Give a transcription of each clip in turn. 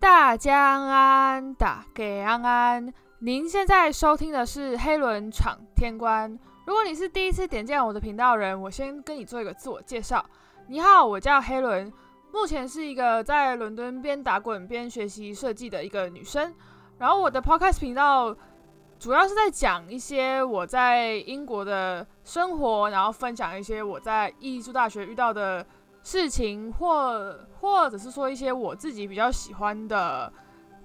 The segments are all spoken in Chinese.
大江安，打给安安。您现在收听的是黑轮闯天关。如果你是第一次点进我的频道人，我先跟你做一个自我介绍。你好，我叫黑轮，目前是一个在伦敦边打滚边学习设计的一个女生。然后我的 podcast 频道主要是在讲一些我在英国的生活，然后分享一些我在艺术大学遇到的。事情或或者是说一些我自己比较喜欢的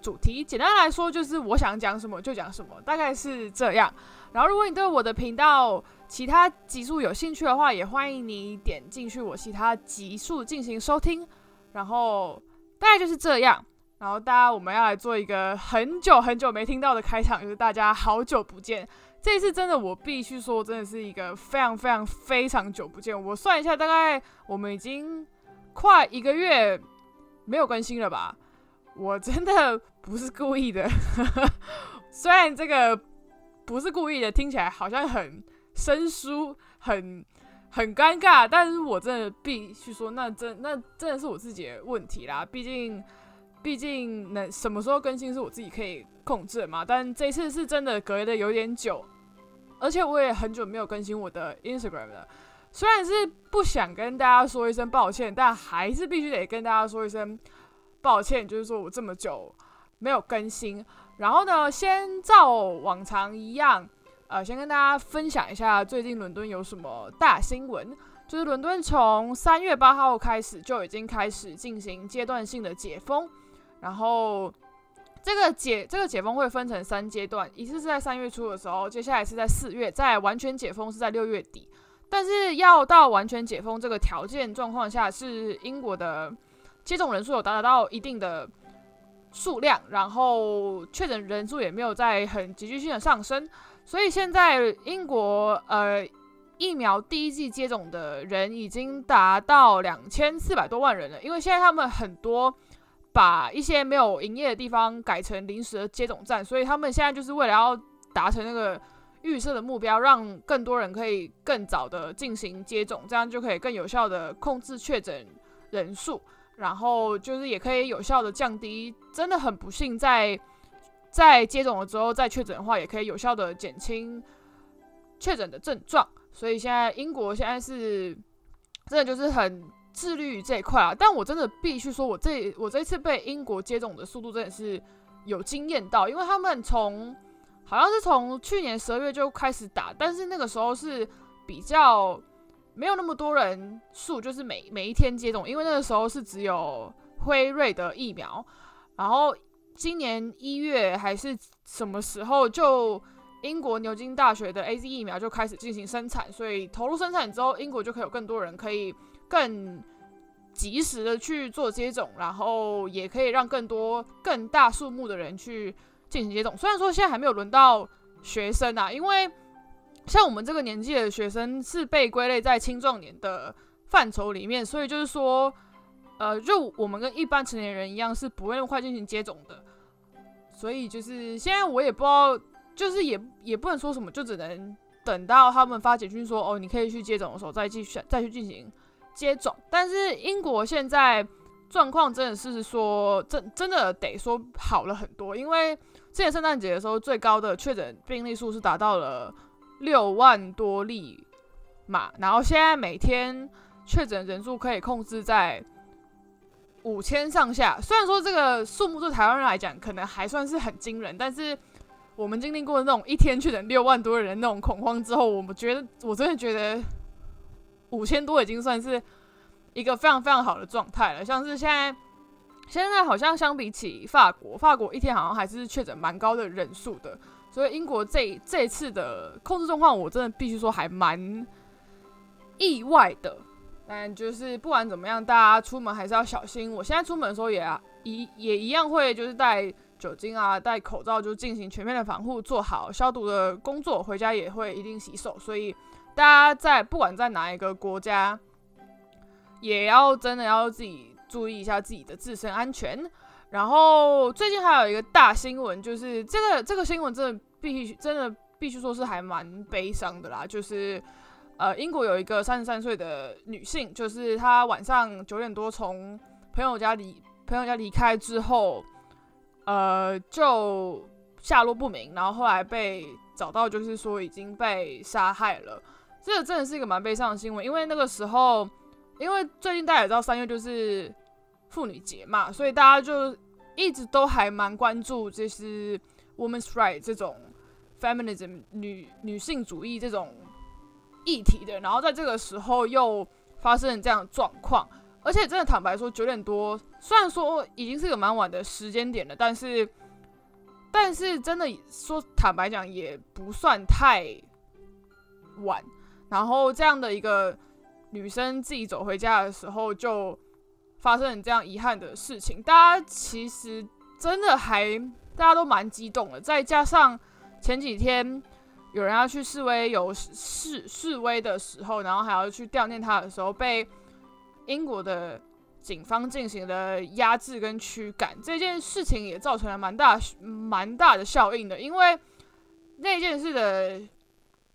主题，简单来说就是我想讲什么就讲什么，大概是这样。然后如果你对我的频道其他集数有兴趣的话，也欢迎你点进去我其他集数进行收听。然后大概就是这样。然后大家我们要来做一个很久很久没听到的开场，就是大家好久不见。这次真的，我必须说，真的是一个非常非常非常久不见。我算一下，大概我们已经快一个月没有更新了吧？我真的不是故意的，虽然这个不是故意的，听起来好像很生疏、很很尴尬，但是我真的必须说，那真那真的是我自己的问题啦。毕竟，毕竟能什么时候更新是我自己可以控制的嘛。但这次是真的隔的有点久。而且我也很久没有更新我的 Instagram 了，虽然是不想跟大家说一声抱歉，但还是必须得跟大家说一声抱歉，就是说我这么久没有更新。然后呢，先照往常一样，呃，先跟大家分享一下最近伦敦有什么大新闻。就是伦敦从三月八号开始就已经开始进行阶段性的解封，然后。这个解这个解封会分成三阶段，一次是在三月初的时候，接下来是在四月，在完全解封是在六月底。但是要到完全解封这个条件状况下，是英国的接种人数有达到一定的数量，然后确诊人数也没有在很急剧性的上升，所以现在英国呃疫苗第一季接种的人已经达到两千四百多万人了，因为现在他们很多。把一些没有营业的地方改成临时的接种站，所以他们现在就是为了要达成那个预设的目标，让更多人可以更早的进行接种，这样就可以更有效的控制确诊人数，然后就是也可以有效的降低，真的很不幸在在接种了之后再确诊的话，也可以有效的减轻确诊的症状。所以现在英国现在是真的就是很。自律这一块啊，但我真的必须说，我这我这次被英国接种的速度真的是有惊艳到，因为他们从好像是从去年十二月就开始打，但是那个时候是比较没有那么多人数，就是每每一天接种，因为那个时候是只有辉瑞的疫苗，然后今年一月还是什么时候，就英国牛津大学的 A Z 疫苗就开始进行生产，所以投入生产之后，英国就可以有更多人可以。更及时的去做接种，然后也可以让更多更大数目的人去进行接种。虽然说现在还没有轮到学生啊，因为像我们这个年纪的学生是被归类在青壮年的范畴里面，所以就是说，呃，就我们跟一般成年人一样是不会那么快进行接种的。所以就是现在我也不知道，就是也也不能说什么，就只能等到他们发简讯说哦，你可以去接种的时候再继续再去进行。接种，但是英国现在状况真的是说真真的得说好了很多，因为之前圣诞节的时候最高的确诊病例数是达到了六万多例嘛，然后现在每天确诊人数可以控制在五千上下。虽然说这个数目对台湾人来讲可能还算是很惊人，但是我们经历过那种一天确诊六万多人那种恐慌之后，我们觉得我真的觉得。五千多已经算是一个非常非常好的状态了。像是现在，现在好像相比起法国，法国一天好像还是确诊蛮高的人数的。所以英国这这次的控制状况，我真的必须说还蛮意外的。但就是不管怎么样，大家出门还是要小心。我现在出门的时候也一也一样会就是带酒精啊，戴口罩，就进行全面的防护，做好消毒的工作。回家也会一定洗手，所以。大家在不管在哪一个国家，也要真的要自己注意一下自己的自身安全。然后最近还有一个大新闻，就是这个这个新闻真的必须真的必须说是还蛮悲伤的啦。就是呃，英国有一个三十三岁的女性，就是她晚上九点多从朋友家离朋友家离开之后，呃，就下落不明，然后后来被找到，就是说已经被杀害了。这个真的是一个蛮悲伤的新闻，因为那个时候，因为最近大家也知道三月就是妇女节嘛，所以大家就一直都还蛮关注就是 women's right 这种 feminism 女女性主义这种议题的。然后在这个时候又发生这样的状况，而且真的坦白说，九点多虽然说已经是个蛮晚的时间点了，但是但是真的说坦白讲也不算太晚。然后这样的一个女生自己走回家的时候，就发生这样遗憾的事情。大家其实真的还大家都蛮激动的，再加上前几天有人要去示威，有示示威的时候，然后还要去悼念他的时候，被英国的警方进行了压制跟驱赶。这件事情也造成了蛮大蛮大的效应的，因为那件事的。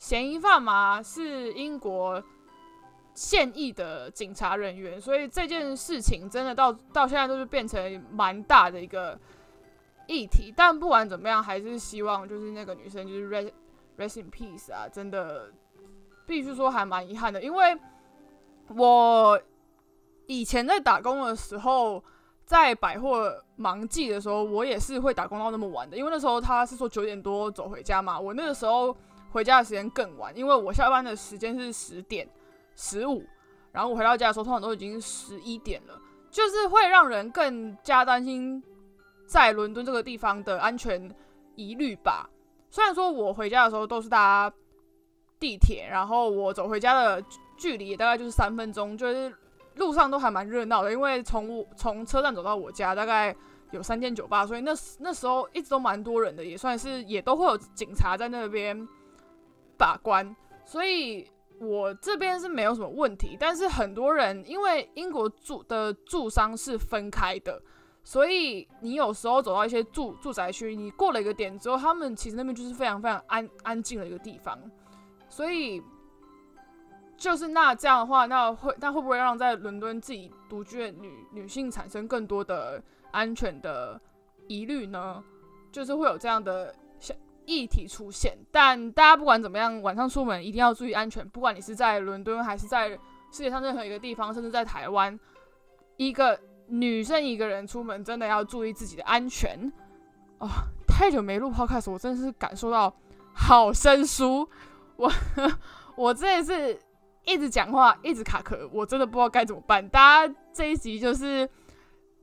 嫌疑犯嘛是英国现役的警察人员，所以这件事情真的到到现在都是变成蛮大的一个议题。但不管怎么样，还是希望就是那个女生就是 rest rest in peace 啊！真的必须说还蛮遗憾的，因为我以前在打工的时候，在百货忙季的时候，我也是会打工到那么晚的，因为那时候他是说九点多走回家嘛，我那个时候。回家的时间更晚，因为我下班的时间是十点十五，然后我回到家的时候通常都已经十一点了，就是会让人更加担心在伦敦这个地方的安全疑虑吧。虽然说我回家的时候都是搭地铁，然后我走回家的距离大概就是三分钟，就是路上都还蛮热闹的，因为从我从车站走到我家大概有三间酒吧，所以那那时候一直都蛮多人的，也算是也都会有警察在那边。把关，所以我这边是没有什么问题。但是很多人因为英国住的住商是分开的，所以你有时候走到一些住住宅区，你过了一个点之后，他们其实那边就是非常非常安安静的一个地方。所以就是那这样的话，那会那会不会让在伦敦自己独居的女女性产生更多的安全的疑虑呢？就是会有这样的。议题出现，但大家不管怎么样，晚上出门一定要注意安全。不管你是在伦敦，还是在世界上任何一个地方，甚至在台湾，一个女生一个人出门，真的要注意自己的安全。哦，太久没录 podcast，我真的是感受到好生疏。我 我真的是一直讲话，一直卡壳，我真的不知道该怎么办。大家这一集就是。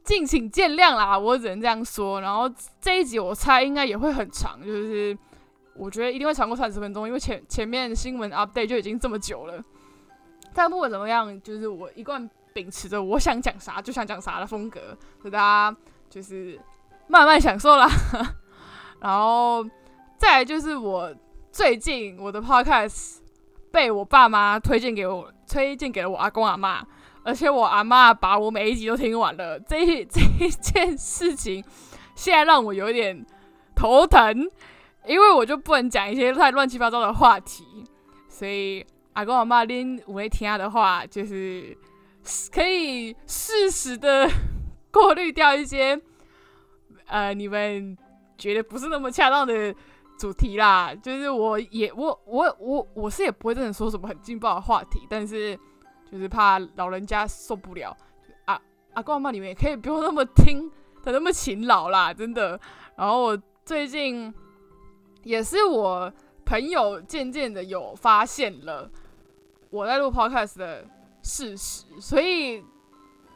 敬请见谅啦，我只能这样说。然后这一集我猜应该也会很长，就是我觉得一定会长过三十分钟，因为前前面新闻 update 就已经这么久了。但不管怎么样，就是我一贯秉持着我想讲啥就想讲啥的风格，所以大家就是慢慢享受啦。然后再来就是我最近我的 podcast 被我爸妈推荐给我，推荐给了我阿公阿妈。而且我阿妈把我每一集都听完了，这一 这一件事情现在让我有点头疼，因为我就不能讲一些太乱七八糟的话题，所以阿公阿妈拎五位听的话，就是可以适时的过滤掉一些呃你们觉得不是那么恰当的主题啦。就是我也我我我我是也不会真的说什么很劲爆的话题，但是。就是怕老人家受不了，啊，阿公阿妈你们也可以不用那么听的那么勤劳啦，真的。然后我最近也是我朋友渐渐的有发现了我在录 podcast 的事实，所以，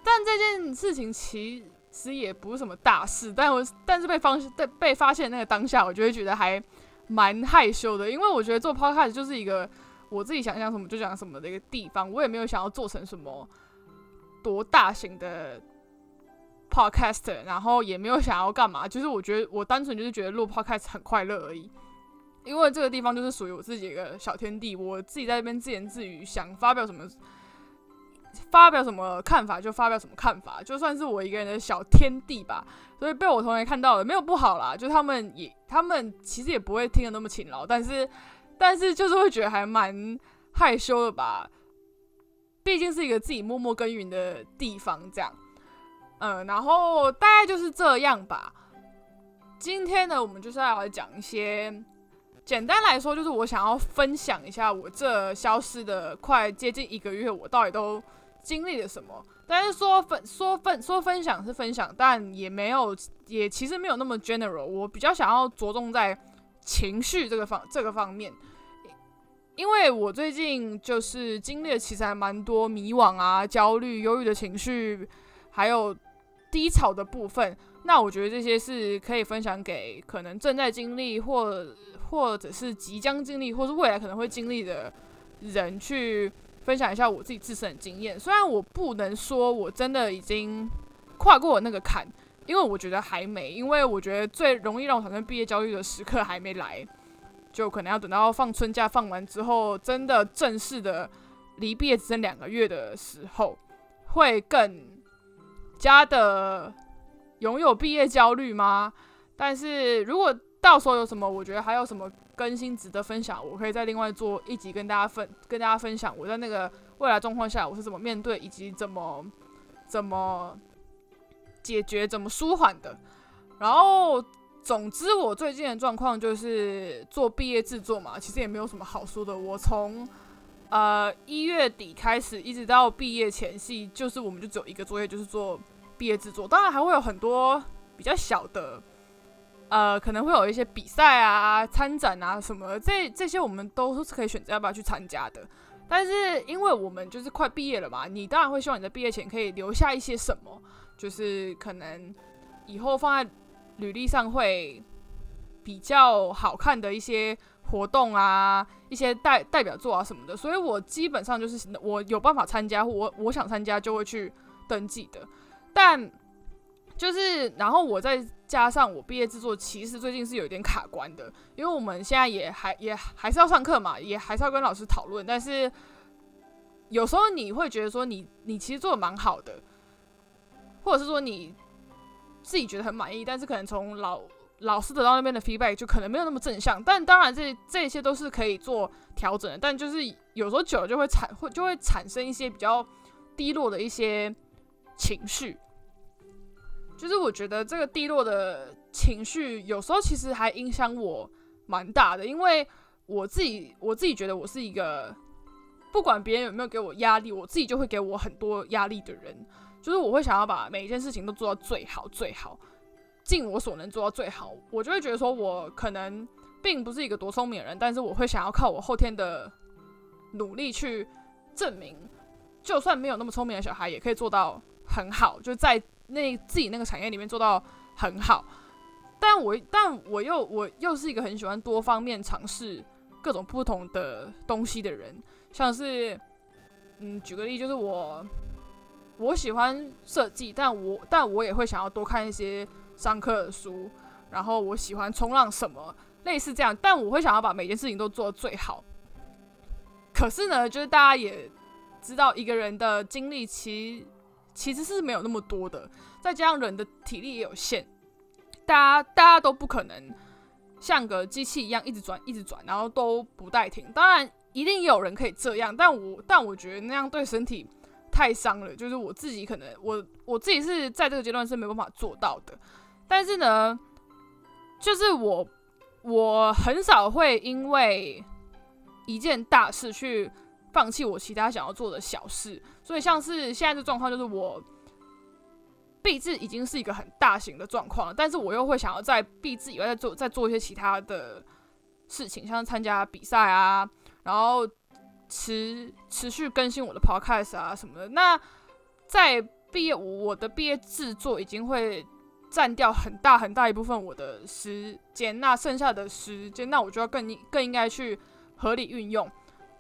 但这件事情其实也不是什么大事，但我但是被发现被被发现那个当下，我就会觉得还蛮害羞的，因为我觉得做 podcast 就是一个。我自己想讲什么就讲什么的一个地方，我也没有想要做成什么多大型的 podcast，然后也没有想要干嘛，就是我觉得我单纯就是觉得录 podcast 很快乐而已，因为这个地方就是属于我自己一个小天地，我自己在那边自言自语，想发表什么发表什么看法就发表什么看法，就算是我一个人的小天地吧，所以被我同学看到了没有不好啦，就他们也他们其实也不会听得那么勤劳，但是。但是就是会觉得还蛮害羞的吧，毕竟是一个自己默默耕耘的地方，这样，嗯，然后大概就是这样吧。今天呢，我们就是要来讲一些，简单来说，就是我想要分享一下我这消失的快接近一个月，我到底都经历了什么。但是说分说分说分享是分享，但也没有，也其实没有那么 general。我比较想要着重在情绪这个方这个方面，因为我最近就是经历了其实还蛮多迷惘啊、焦虑、忧郁的情绪，还有低潮的部分。那我觉得这些是可以分享给可能正在经历或或者是即将经历，或是未来可能会经历的人去。分享一下我自己自身的经验，虽然我不能说我真的已经跨过那个坎，因为我觉得还没，因为我觉得最容易让我产生毕业焦虑的时刻还没来，就可能要等到放春假放完之后，真的正式的离毕业只剩两个月的时候，会更加的拥有毕业焦虑吗？但是如果到时候有什么，我觉得还有什么。更新值得分享，我可以再另外做一集跟大家分跟大家分享我在那个未来状况下我是怎么面对以及怎么怎么解决怎么舒缓的。然后总之我最近的状况就是做毕业制作嘛，其实也没有什么好说的。我从呃一月底开始一直到毕业前夕，就是我们就只有一个作业，就是做毕业制作。当然还会有很多比较小的。呃，可能会有一些比赛啊、参展啊什么，这这些我们都是可以选择要不要去参加的。但是因为我们就是快毕业了嘛，你当然会希望你在毕业前可以留下一些什么，就是可能以后放在履历上会比较好看的一些活动啊、一些代代表作啊什么的。所以我基本上就是我有办法参加，我我想参加就会去登记的。但就是，然后我再加上我毕业制作，其实最近是有点卡关的，因为我们现在也还也还是要上课嘛，也还是要跟老师讨论。但是有时候你会觉得说，你你其实做的蛮好的，或者是说你自己觉得很满意，但是可能从老老师得到那边的 feedback 就可能没有那么正向。但当然，这这些都是可以做调整的。但就是有时候久了就会产会就会产生一些比较低落的一些情绪。就是我觉得这个低落的情绪，有时候其实还影响我蛮大的，因为我自己我自己觉得我是一个不管别人有没有给我压力，我自己就会给我很多压力的人。就是我会想要把每一件事情都做到最好最好，尽我所能做到最好。我就会觉得说，我可能并不是一个多聪明的人，但是我会想要靠我后天的努力去证明，就算没有那么聪明的小孩，也可以做到很好，就在。那自己那个产业里面做到很好，但我但我又我又是一个很喜欢多方面尝试各种不同的东西的人，像是嗯，举个例，就是我我喜欢设计，但我但我也会想要多看一些上课的书，然后我喜欢冲浪什么类似这样，但我会想要把每件事情都做到最好。可是呢，就是大家也知道，一个人的精力其其实是没有那么多的，再加上人的体力也有限，大家大家都不可能像个机器一样一直转一直转，然后都不带停。当然，一定有人可以这样，但我但我觉得那样对身体太伤了。就是我自己可能我我自己是在这个阶段是没办法做到的。但是呢，就是我我很少会因为一件大事去。放弃我其他想要做的小事，所以像是现在这状况，就是我毕制已经是一个很大型的状况了，但是我又会想要在毕制以外再做再做一些其他的事情，像参加比赛啊，然后持持续更新我的 podcast 啊什么的。那在毕业，我的毕业制作已经会占掉很大很大一部分我的时间，那剩下的时间，那我就要更更应该去合理运用。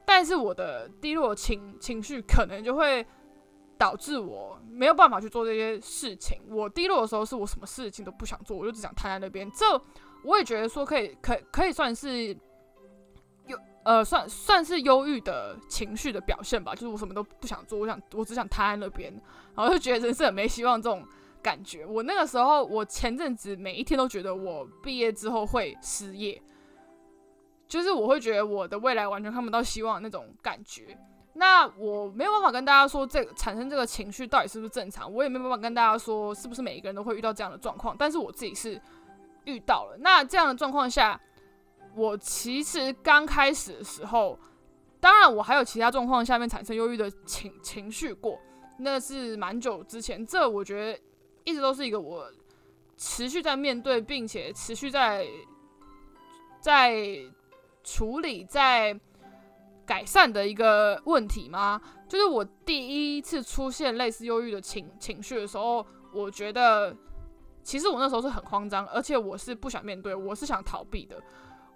但是我的低落情情绪可能就会导致我没有办法去做这些事情。我低落的时候，是我什么事情都不想做，我就只想瘫在那边。这我也觉得说可以，可可以算是呃，算算是忧郁的情绪的表现吧。就是我什么都不想做，我想我只想瘫在那边，然后就觉得人生很没希望这种感觉。我那个时候，我前阵子每一天都觉得我毕业之后会失业。就是我会觉得我的未来完全看不到希望那种感觉，那我没有办法跟大家说这个产生这个情绪到底是不是正常，我也没有办法跟大家说是不是每一个人都会遇到这样的状况，但是我自己是遇到了。那这样的状况下，我其实刚开始的时候，当然我还有其他状况下面产生忧郁的情情绪过，那是蛮久之前。这我觉得一直都是一个我持续在面对，并且持续在在处理、在改善的一个问题吗？就是我第一次出现类似忧郁的情情绪的时候，我觉得其实我那时候是很慌张，而且我是不想面对，我是想逃避的。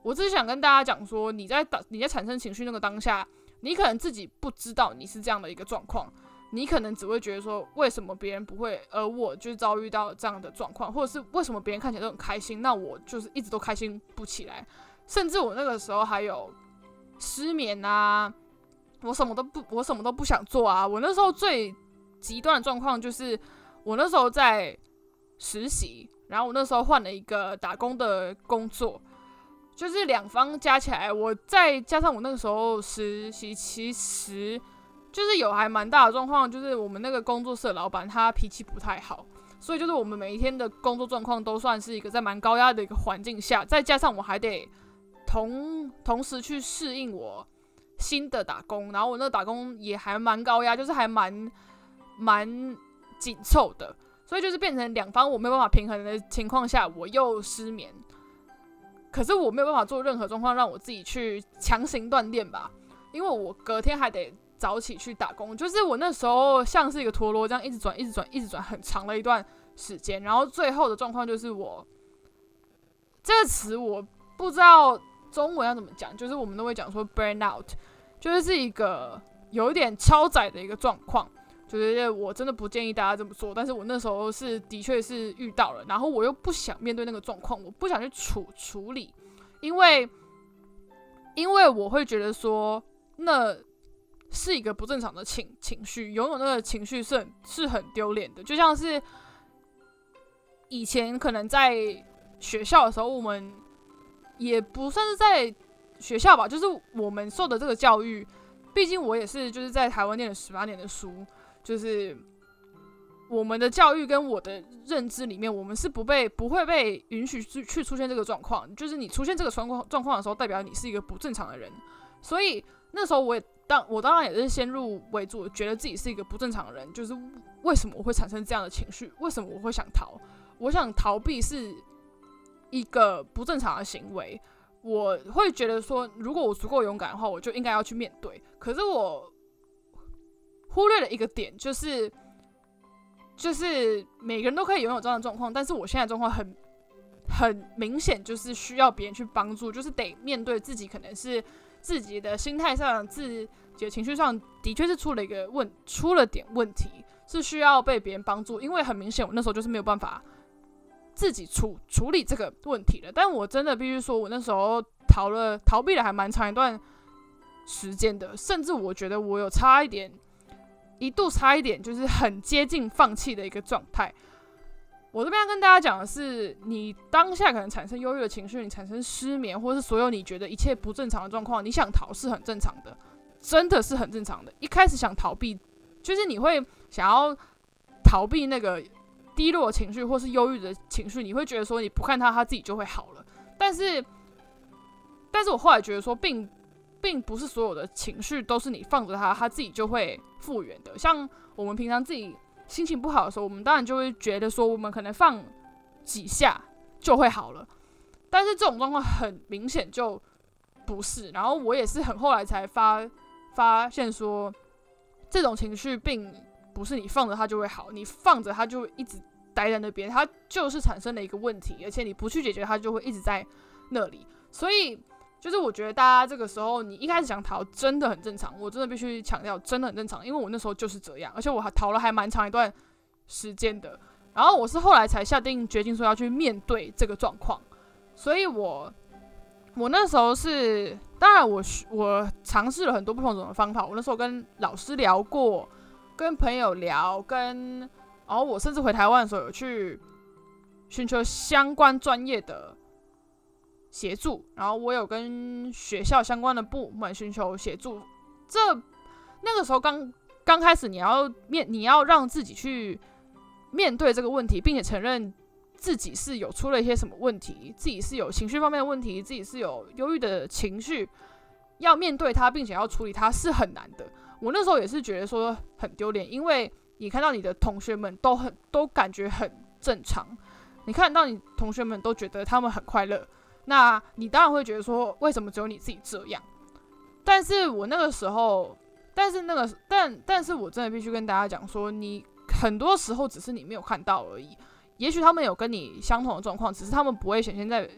我只是想跟大家讲说，你在当你在产生情绪那个当下，你可能自己不知道你是这样的一个状况，你可能只会觉得说，为什么别人不会，而我就遭遇到这样的状况，或者是为什么别人看起来都很开心，那我就是一直都开心不起来，甚至我那个时候还有失眠啊，我什么都不，我什么都不想做啊。我那时候最极端的状况就是，我那时候在实习，然后我那时候换了一个打工的工作。就是两方加起来，我再加上我那个时候实习，其实就是有还蛮大的状况，就是我们那个工作室老板他脾气不太好，所以就是我们每一天的工作状况都算是一个在蛮高压的一个环境下，再加上我还得同同时去适应我新的打工，然后我那个打工也还蛮高压，就是还蛮蛮紧凑的，所以就是变成两方我没有办法平衡的情况下，我又失眠。可是我没有办法做任何状况让我自己去强行锻炼吧，因为我隔天还得早起去打工。就是我那时候像是一个陀螺这样一直转、一直转、一直转很长的一段时间，然后最后的状况就是我这个词我不知道中文要怎么讲，就是我们都会讲说 burn out，就是是一个有点超载的一个状况。就是我真的不建议大家这么做，但是我那时候是的确是遇到了，然后我又不想面对那个状况，我不想去处处理，因为因为我会觉得说那是一个不正常的情情绪，拥有那个情绪是很是很丢脸的，就像是以前可能在学校的时候，我们也不算是在学校吧，就是我们受的这个教育，毕竟我也是就是在台湾念了十八年的书。就是我们的教育跟我的认知里面，我们是不被不会被允许去去出现这个状况。就是你出现这个状况状况的时候，代表你是一个不正常的人。所以那时候我也当我当然也是先入为主，觉得自己是一个不正常的人。就是为什么我会产生这样的情绪？为什么我会想逃？我想逃避是一个不正常的行为。我会觉得说，如果我足够勇敢的话，我就应该要去面对。可是我。忽略了一个点，就是就是每个人都可以拥有这样的状况，但是我现在状况很很明显，就是需要别人去帮助，就是得面对自己，可能是自己的心态上、自己的情绪上的确是出了一个问，出了点问题，是需要被别人帮助。因为很明显，我那时候就是没有办法自己处处理这个问题了。但我真的必须说，我那时候逃了逃避了还蛮长一段时间的，甚至我觉得我有差一点。一度差一点，就是很接近放弃的一个状态。我这边要跟大家讲的是，你当下可能产生忧郁的情绪，你产生失眠，或是所有你觉得一切不正常的状况，你想逃是很正常的，真的是很正常的。一开始想逃避，就是你会想要逃避那个低落情绪或是忧郁的情绪，你会觉得说你不看他，他自己就会好了。但是，但是我后来觉得说，并并不是所有的情绪都是你放着它，它自己就会复原的。像我们平常自己心情不好的时候，我们当然就会觉得说，我们可能放几下就会好了。但是这种状况很明显就不是。然后我也是很后来才发发现说，这种情绪并不是你放着它就会好，你放着它就一直待在那边，它就是产生了一个问题，而且你不去解决它，就会一直在那里。所以。就是我觉得大家这个时候，你一开始想逃，真的很正常。我真的必须强调，真的很正常，因为我那时候就是这样，而且我还逃了还蛮长一段时间的。然后我是后来才下定决心说要去面对这个状况，所以我我那时候是，当然我我尝试了很多不同种的方法。我那时候跟老师聊过，跟朋友聊，跟然后我甚至回台湾的时候有去寻求相关专业的。协助，然后我有跟学校相关的部门寻求协助。这那个时候刚刚开始，你要面，你要让自己去面对这个问题，并且承认自己是有出了一些什么问题，自己是有情绪方面的问题，自己是有忧郁的情绪，要面对它，并且要处理它是很难的。我那时候也是觉得说很丢脸，因为你看到你的同学们都很都感觉很正常，你看到你同学们都觉得他们很快乐，那你当然会觉得说为什么只有你自己这样？但是我那个时候，但是那个但但是我真的必须跟大家讲说，你很多时候只是你没有看到而已。也许他们有跟你相同的状况，只是他们不会显现在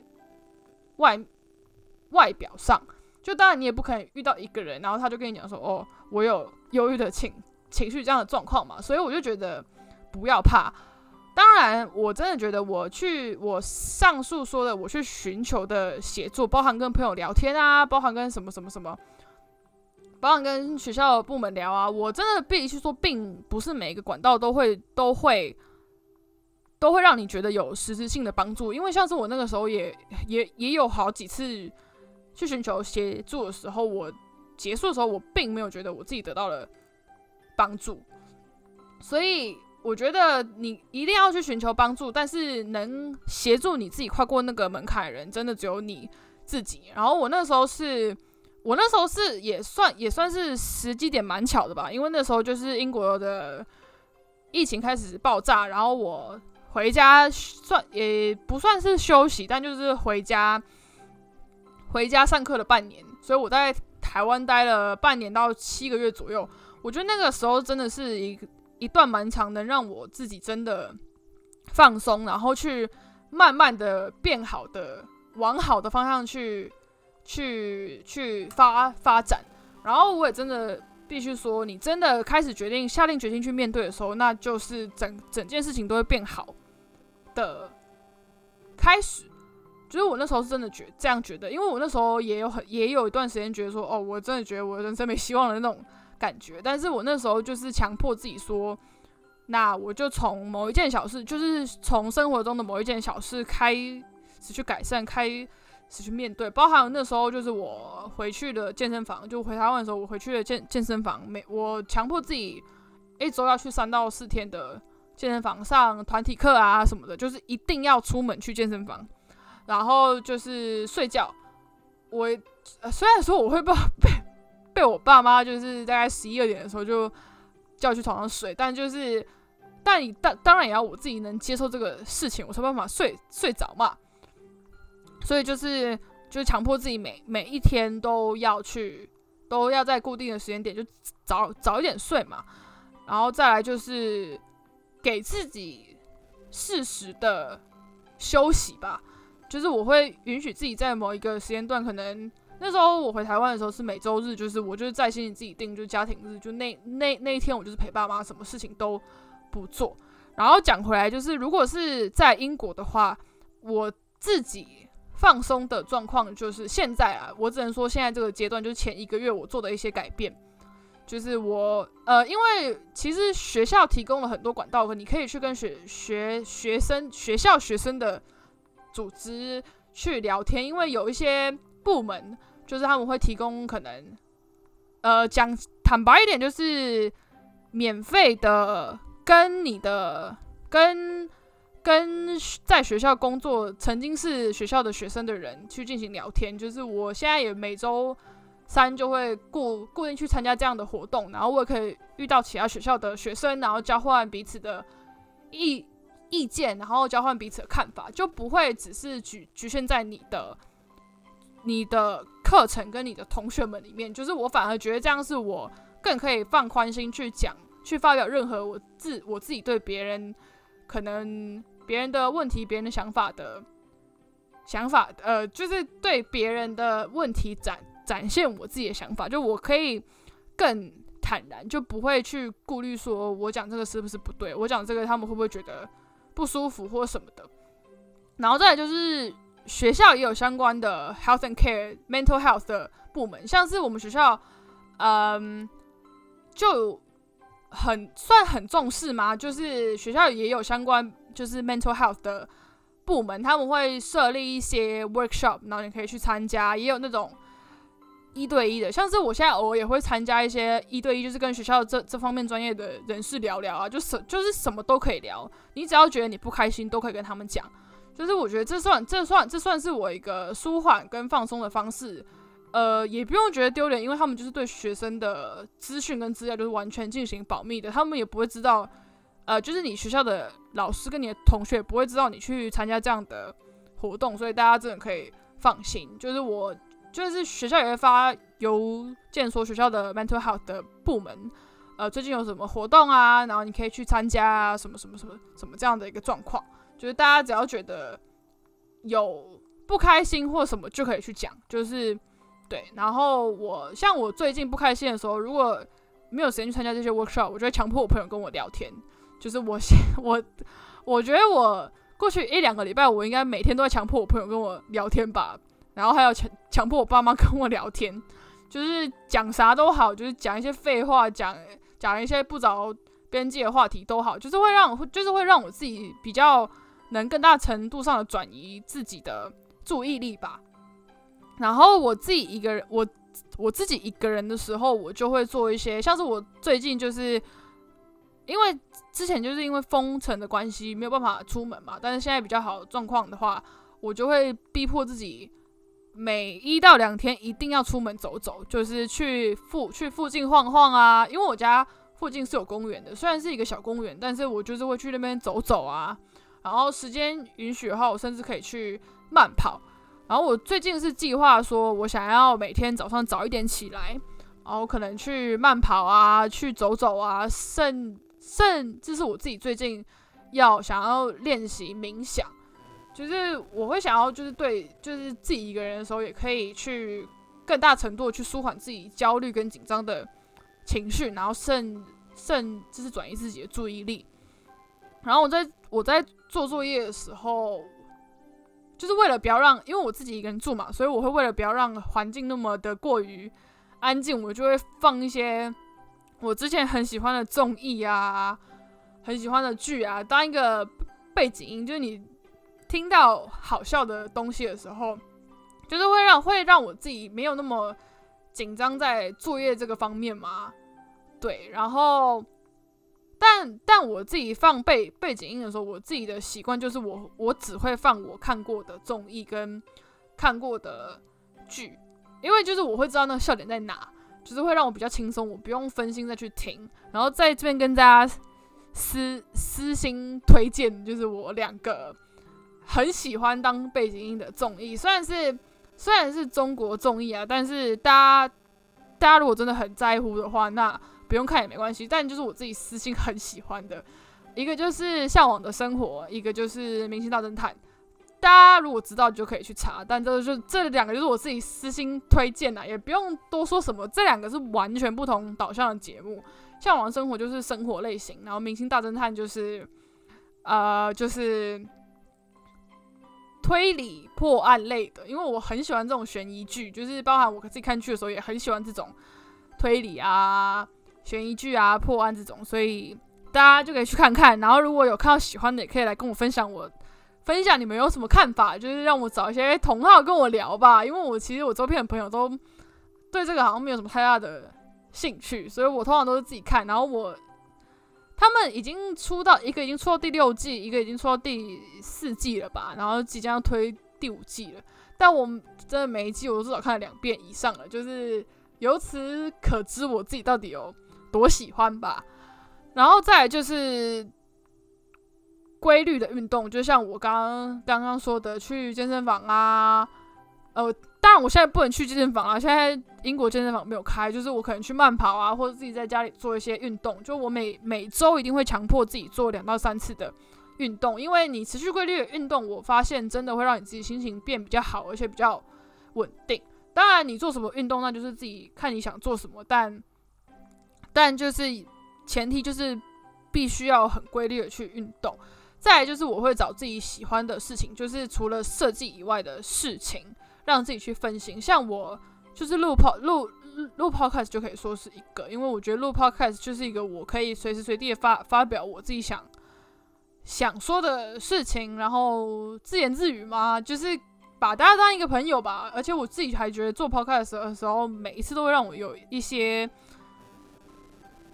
外外表上。就当然你也不可能遇到一个人，然后他就跟你讲说：“哦，我有忧郁的情情绪这样的状况嘛。”所以我就觉得不要怕。当然，我真的觉得我去我上述说的，我去寻求的协作，包含跟朋友聊天啊，包含跟什么什么什么，包含跟学校的部门聊啊，我真的必须说，并不是每一个管道都会都会。都会让你觉得有实质性的帮助，因为像是我那个时候也也也有好几次去寻求协助的时候，我结束的时候我并没有觉得我自己得到了帮助，所以我觉得你一定要去寻求帮助，但是能协助你自己跨过那个门槛的人，真的只有你自己。然后我那时候是，我那时候是也算也算是时机点蛮巧的吧，因为那时候就是英国的疫情开始爆炸，然后我。回家算也不算是休息，但就是回家回家上课了半年，所以我在台湾待了半年到七个月左右。我觉得那个时候真的是一个一段蛮长，能让我自己真的放松，然后去慢慢的变好的，往好的方向去去去发发展。然后我也真的。必须说，你真的开始决定下定决心去面对的时候，那就是整整件事情都会变好的开始。就是我那时候是真的觉这样觉得，因为我那时候也有很也有一段时间觉得说，哦，我真的觉得我人生没希望的那种感觉。但是我那时候就是强迫自己说，那我就从某一件小事，就是从生活中的某一件小事开始去改善，开。始去面对，包含那时候就是我回去的健身房，就回台湾的时候，我回去的健健身房，每我强迫自己一周要去三到四天的健身房上团体课啊什么的，就是一定要出门去健身房，然后就是睡觉。我虽然说我会 被被被我爸妈就是大概十一二点的时候就叫去床上睡，但就是但你当当然也要我自己能接受这个事情，我才办法睡睡着嘛。所以就是就是强迫自己每每一天都要去，都要在固定的时间点就早早一点睡嘛，然后再来就是给自己适时的休息吧。就是我会允许自己在某一个时间段，可能那时候我回台湾的时候是每周日，就是我就是在心里自己定，就家庭日，就那那那一天我就是陪爸妈，什么事情都不做。然后讲回来，就是如果是在英国的话，我自己。放松的状况就是现在啊，我只能说现在这个阶段就是前一个月我做的一些改变，就是我呃，因为其实学校提供了很多管道，你可以去跟学学学生学校学生的组织去聊天，因为有一些部门就是他们会提供可能呃讲坦白一点就是免费的跟你的跟。跟在学校工作、曾经是学校的学生的人去进行聊天，就是我现在也每周三就会固固定去参加这样的活动，然后我也可以遇到其他学校的学生，然后交换彼此的意意见，然后交换彼此的看法，就不会只是局局限在你的你的课程跟你的同学们里面，就是我反而觉得这样是我更可以放宽心去讲、去发表任何我自我自己对别人可能。别人的问题，别人的想法的想法，呃，就是对别人的问题展展现我自己的想法，就我可以更坦然，就不会去顾虑说我讲这个是不是不对，我讲这个他们会不会觉得不舒服或什么的。然后再来就是学校也有相关的 health and care mental health 的部门，像是我们学校，嗯，就很算很重视嘛？就是学校也有相关。就是 mental health 的部门，他们会设立一些 workshop，然后你可以去参加。也有那种一对一的，像是我现在偶尔也会参加一些一对一，就是跟学校这这方面专业的人士聊聊啊，就什就是什么都可以聊，你只要觉得你不开心，都可以跟他们讲。就是我觉得这算这算这算是我一个舒缓跟放松的方式，呃，也不用觉得丢脸，因为他们就是对学生的资讯跟资料就是完全进行保密的，他们也不会知道，呃，就是你学校的老师跟你的同学不会知道你去参加这样的活动，所以大家真的可以放心。就是我。就是学校也会发邮件说学校的 mental health 的部门，呃，最近有什么活动啊？然后你可以去参加啊，什么什么什么什么这样的一个状况。就是大家只要觉得有不开心或什么就可以去讲，就是对。然后我像我最近不开心的时候，如果没有时间去参加这些 workshop，我就会强迫我朋友跟我聊天。就是我我我觉得我过去一两个礼拜，我应该每天都在强迫我朋友跟我聊天吧。然后还有强强迫我爸妈跟我聊天，就是讲啥都好，就是讲一些废话，讲讲一些不着边际的话题都好，就是会让就是会让我自己比较能更大程度上的转移自己的注意力吧。然后我自己一个人，我我自己一个人的时候，我就会做一些，像是我最近就是因为之前就是因为封城的关系没有办法出门嘛，但是现在比较好状况的话，我就会逼迫自己。每一到两天一定要出门走走，就是去附去附近晃晃啊。因为我家附近是有公园的，虽然是一个小公园，但是我就是会去那边走走啊。然后时间允许的话，我甚至可以去慢跑。然后我最近是计划说，我想要每天早上早一点起来，然后可能去慢跑啊，去走走啊。甚甚，这是我自己最近要想要练习冥想。就是我会想要，就是对，就是自己一个人的时候，也可以去更大程度去舒缓自己焦虑跟紧张的情绪，然后甚甚就是转移自己的注意力。然后我在我在做作业的时候，就是为了不要让，因为我自己一个人住嘛，所以我会为了不要让环境那么的过于安静，我就会放一些我之前很喜欢的综艺啊，很喜欢的剧啊，当一个背景音，就是你。听到好笑的东西的时候，就是会让会让我自己没有那么紧张在作业这个方面嘛。对，然后，但但我自己放背背景音的时候，我自己的习惯就是我我只会放我看过的综艺跟看过的剧，因为就是我会知道那个笑点在哪，就是会让我比较轻松，我不用分心再去听。然后在这边跟大家私私心推荐，就是我两个。很喜欢当背景音的综艺，虽然是虽然是中国综艺啊，但是大家大家如果真的很在乎的话，那不用看也没关系。但就是我自己私心很喜欢的一个就是《向往的生活》，一个就是《明星大侦探》。大家如果知道就可以去查，但这就这两个就是我自己私心推荐的，也不用多说什么。这两个是完全不同导向的节目，《向往生活》就是生活类型，然后《明星大侦探》就是呃就是。推理破案类的，因为我很喜欢这种悬疑剧，就是包含我自己看剧的时候也很喜欢这种推理啊、悬疑剧啊、破案这种，所以大家就可以去看看。然后如果有看到喜欢的，也可以来跟我分享，我分享你们有什么看法，就是让我找一些同好跟我聊吧。因为我其实我周边的朋友都对这个好像没有什么太大的兴趣，所以我通常都是自己看。然后我。他们已经出到一个已经出到第六季，一个已经出到第四季了吧，然后即将要推第五季了。但我真的每一季我都至少看了两遍以上了，就是由此可知我自己到底有多喜欢吧。然后再就是规律的运动，就像我刚刚刚刚说的，去健身房啊，呃。当然，我现在不能去健身房啊！现在英国健身房没有开，就是我可能去慢跑啊，或者自己在家里做一些运动。就我每每周一定会强迫自己做两到三次的运动，因为你持续规律的运动，我发现真的会让你自己心情变比较好，而且比较稳定。当然，你做什么运动，那就是自己看你想做什么，但但就是前提就是必须要很规律的去运动。再来就是我会找自己喜欢的事情，就是除了设计以外的事情。让自己去分心，像我就是录 PO 录录 podcast 就可以说是一个，因为我觉得录 podcast 就是一个我可以随时随地发发表我自己想想说的事情，然后自言自语嘛，就是把大家当一个朋友吧。而且我自己还觉得做 podcast 的时候，每一次都会让我有一些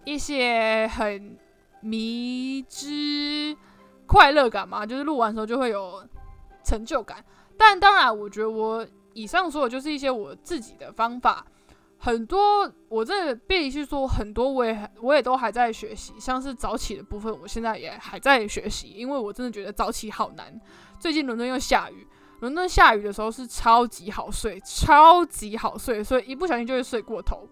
一些很迷之快乐感嘛，就是录完的时候就会有成就感。但当然，我觉得我以上说的就是一些我自己的方法。很多，我真的必须说，很多我也我也都还在学习，像是早起的部分，我现在也还在学习，因为我真的觉得早起好难。最近伦敦又下雨，伦敦下雨的时候是超级好睡，超级好睡，所以一不小心就会睡过头。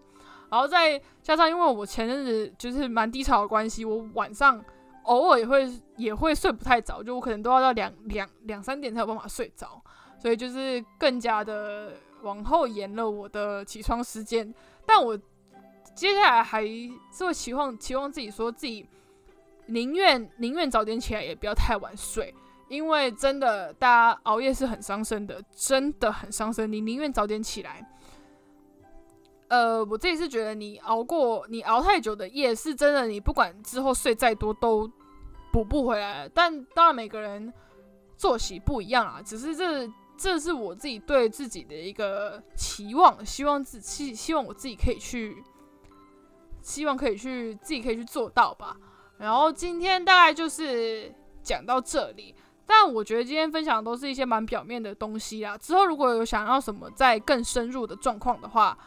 然后再加上，因为我前阵子就是蛮低潮的关系，我晚上偶尔也会也会睡不太早，就我可能都要到两两两三点才有办法睡着，所以就是更加的。往后延了我的起床时间，但我接下来还是会期望期望自己说自己宁愿宁愿早点起来，也不要太晚睡，因为真的大家熬夜是很伤身的，真的很伤身。你宁愿早点起来，呃，我自己是觉得你熬过你熬太久的夜是真的，你不管之后睡再多都补不回来。但当然每个人作息不一样啊，只是这。这是我自己对自己的一个期望，希望自希希望我自己可以去，希望可以去自己可以去做到吧。然后今天大概就是讲到这里，但我觉得今天分享的都是一些蛮表面的东西啦。之后如果有想要什么再更深入的状况的话，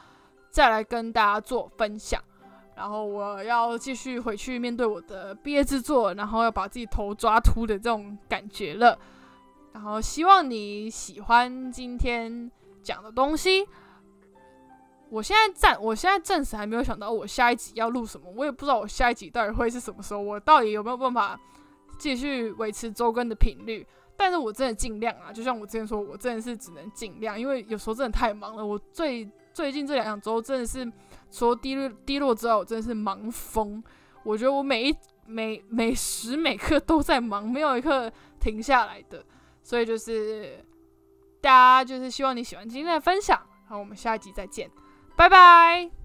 再来跟大家做分享。然后我要继续回去面对我的毕业制作，然后要把自己头抓秃的这种感觉了。然后希望你喜欢今天讲的东西。我现在暂，我现在暂时还没有想到我下一集要录什么，我也不知道我下一集到底会是什么时候，我到底有没有办法继续维持周更的频率？但是我真的尽量啊，就像我之前说，我真的是只能尽量，因为有时候真的太忙了。我最最近这两周真的是除了低落低落之外，我真的是忙疯。我觉得我每一每每时每刻都在忙，没有一刻停下来的。所以就是大家就是希望你喜欢今天的分享，好我们下一集再见，拜拜。